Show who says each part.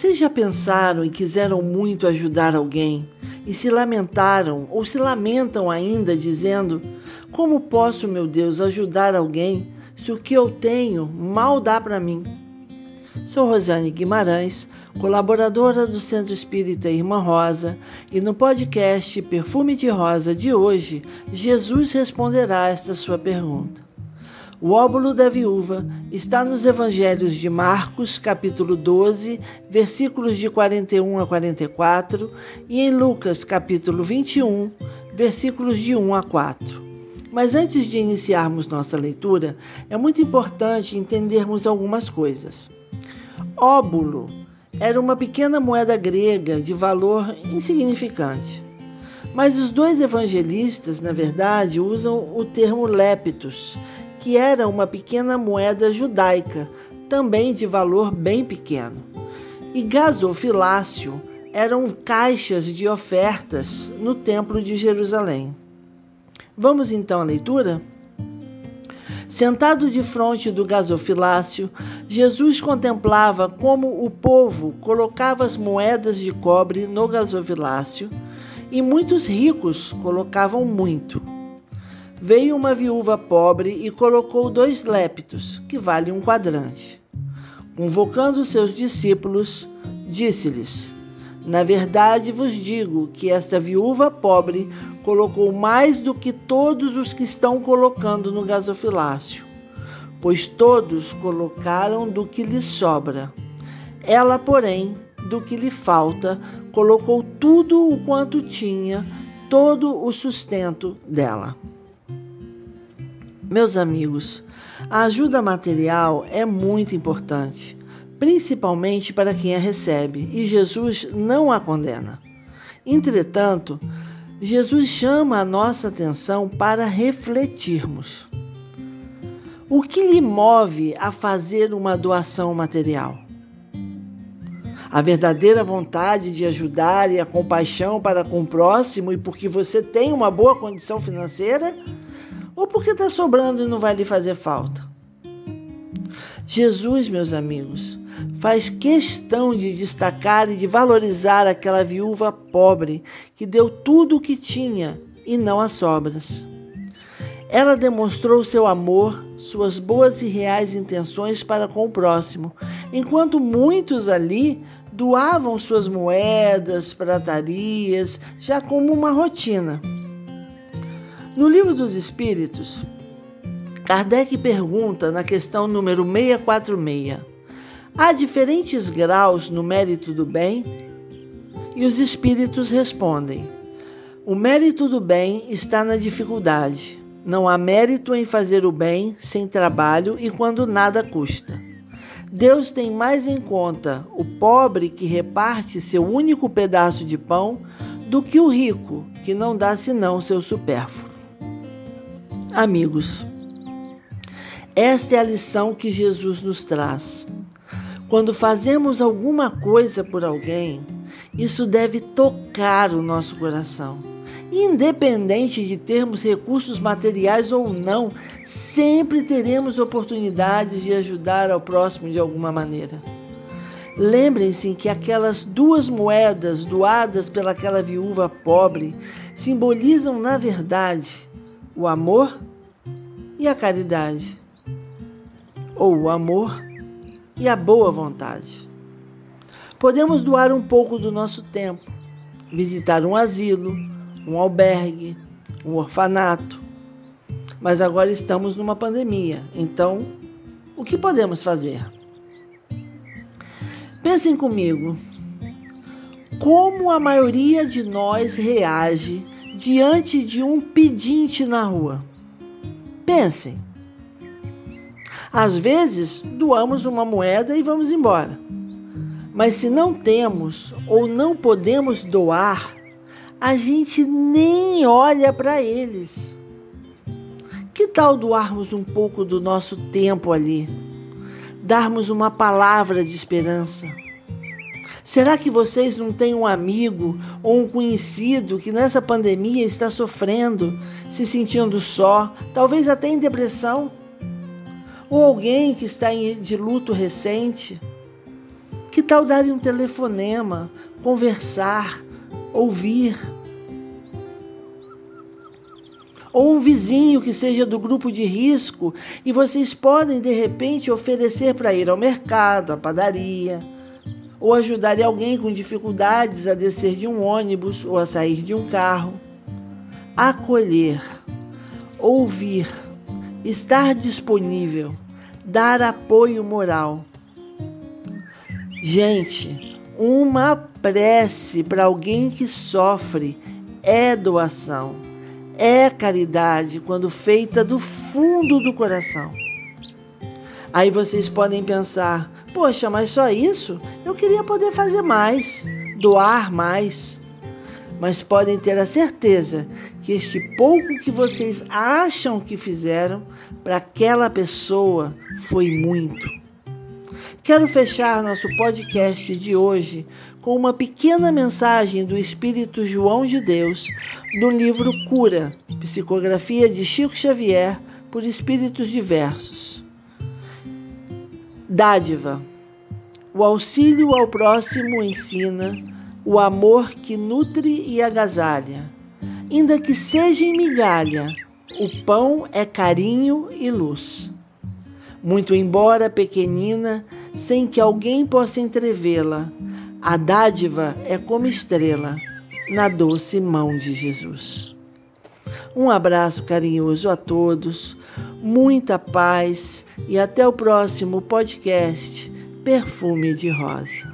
Speaker 1: Vocês já pensaram e quiseram muito ajudar alguém e se lamentaram ou se lamentam ainda, dizendo: Como posso, meu Deus, ajudar alguém se o que eu tenho mal dá para mim? Sou Rosane Guimarães, colaboradora do Centro Espírita Irmã Rosa, e no podcast Perfume de Rosa de hoje, Jesus responderá esta sua pergunta. O óbolo da viúva está nos evangelhos de Marcos, capítulo 12, versículos de 41 a 44, e em Lucas, capítulo 21, versículos de 1 a 4. Mas antes de iniciarmos nossa leitura, é muito importante entendermos algumas coisas. Óbulo era uma pequena moeda grega de valor insignificante. Mas os dois evangelistas, na verdade, usam o termo leptos, que era uma pequena moeda judaica, também de valor bem pequeno. E gasofilácio eram caixas de ofertas no Templo de Jerusalém. Vamos então à leitura? Sentado de frente do gasofilácio, Jesus contemplava como o povo colocava as moedas de cobre no gasofilácio e muitos ricos colocavam muito. Veio uma viúva pobre e colocou dois lépitos, que vale um quadrante. Convocando seus discípulos, disse-lhes: Na verdade vos digo que esta viúva pobre colocou mais do que todos os que estão colocando no gasofilácio, pois todos colocaram do que lhe sobra. Ela, porém, do que lhe falta, colocou tudo o quanto tinha, todo o sustento dela. Meus amigos, a ajuda material é muito importante, principalmente para quem a recebe, e Jesus não a condena. Entretanto, Jesus chama a nossa atenção para refletirmos. O que lhe move a fazer uma doação material? A verdadeira vontade de ajudar e a compaixão para com o próximo e porque você tem uma boa condição financeira? Ou porque está sobrando e não vai lhe fazer falta. Jesus, meus amigos, faz questão de destacar e de valorizar aquela viúva pobre que deu tudo o que tinha e não as sobras. Ela demonstrou seu amor, suas boas e reais intenções para com o próximo, enquanto muitos ali doavam suas moedas, pratarias, já como uma rotina. No Livro dos Espíritos, Kardec pergunta na questão número 646: há diferentes graus no mérito do bem? E os espíritos respondem: o mérito do bem está na dificuldade. Não há mérito em fazer o bem sem trabalho e quando nada custa. Deus tem mais em conta o pobre que reparte seu único pedaço de pão do que o rico que não dá senão seu supérfluo. Amigos, esta é a lição que Jesus nos traz. Quando fazemos alguma coisa por alguém, isso deve tocar o nosso coração. Independente de termos recursos materiais ou não, sempre teremos oportunidades de ajudar ao próximo de alguma maneira. Lembrem-se que aquelas duas moedas doadas pelaquela viúva pobre simbolizam, na verdade, o amor e a caridade, ou o amor e a boa vontade. Podemos doar um pouco do nosso tempo, visitar um asilo, um albergue, um orfanato. Mas agora estamos numa pandemia, então o que podemos fazer? Pensem comigo. Como a maioria de nós reage diante de um pedinte na rua. Pensem. Às vezes, doamos uma moeda e vamos embora. Mas se não temos ou não podemos doar, a gente nem olha para eles. Que tal doarmos um pouco do nosso tempo ali? Darmos uma palavra de esperança? Será que vocês não têm um amigo ou um conhecido que nessa pandemia está sofrendo, se sentindo só, talvez até em depressão? Ou alguém que está de luto recente? Que tal dar um telefonema, conversar, ouvir? Ou um vizinho que seja do grupo de risco e vocês podem de repente oferecer para ir ao mercado, à padaria, ou ajudar alguém com dificuldades a descer de um ônibus ou a sair de um carro. Acolher, ouvir, estar disponível, dar apoio moral. Gente, uma prece para alguém que sofre é doação, é caridade quando feita do fundo do coração. Aí vocês podem pensar: poxa, mas só isso? Eu queria poder fazer mais, doar mais. Mas podem ter a certeza que este pouco que vocês acham que fizeram para aquela pessoa foi muito. Quero fechar nosso podcast de hoje com uma pequena mensagem do Espírito João de Deus no livro Cura, psicografia de Chico Xavier por espíritos diversos. Dádiva. O auxílio ao próximo ensina o amor que nutre e agasalha. Ainda que seja em migalha, o pão é carinho e luz. Muito embora pequenina, sem que alguém possa entrevê-la, a dádiva é como estrela na doce mão de Jesus. Um abraço carinhoso a todos, muita paz e até o próximo podcast Perfume de Rosa.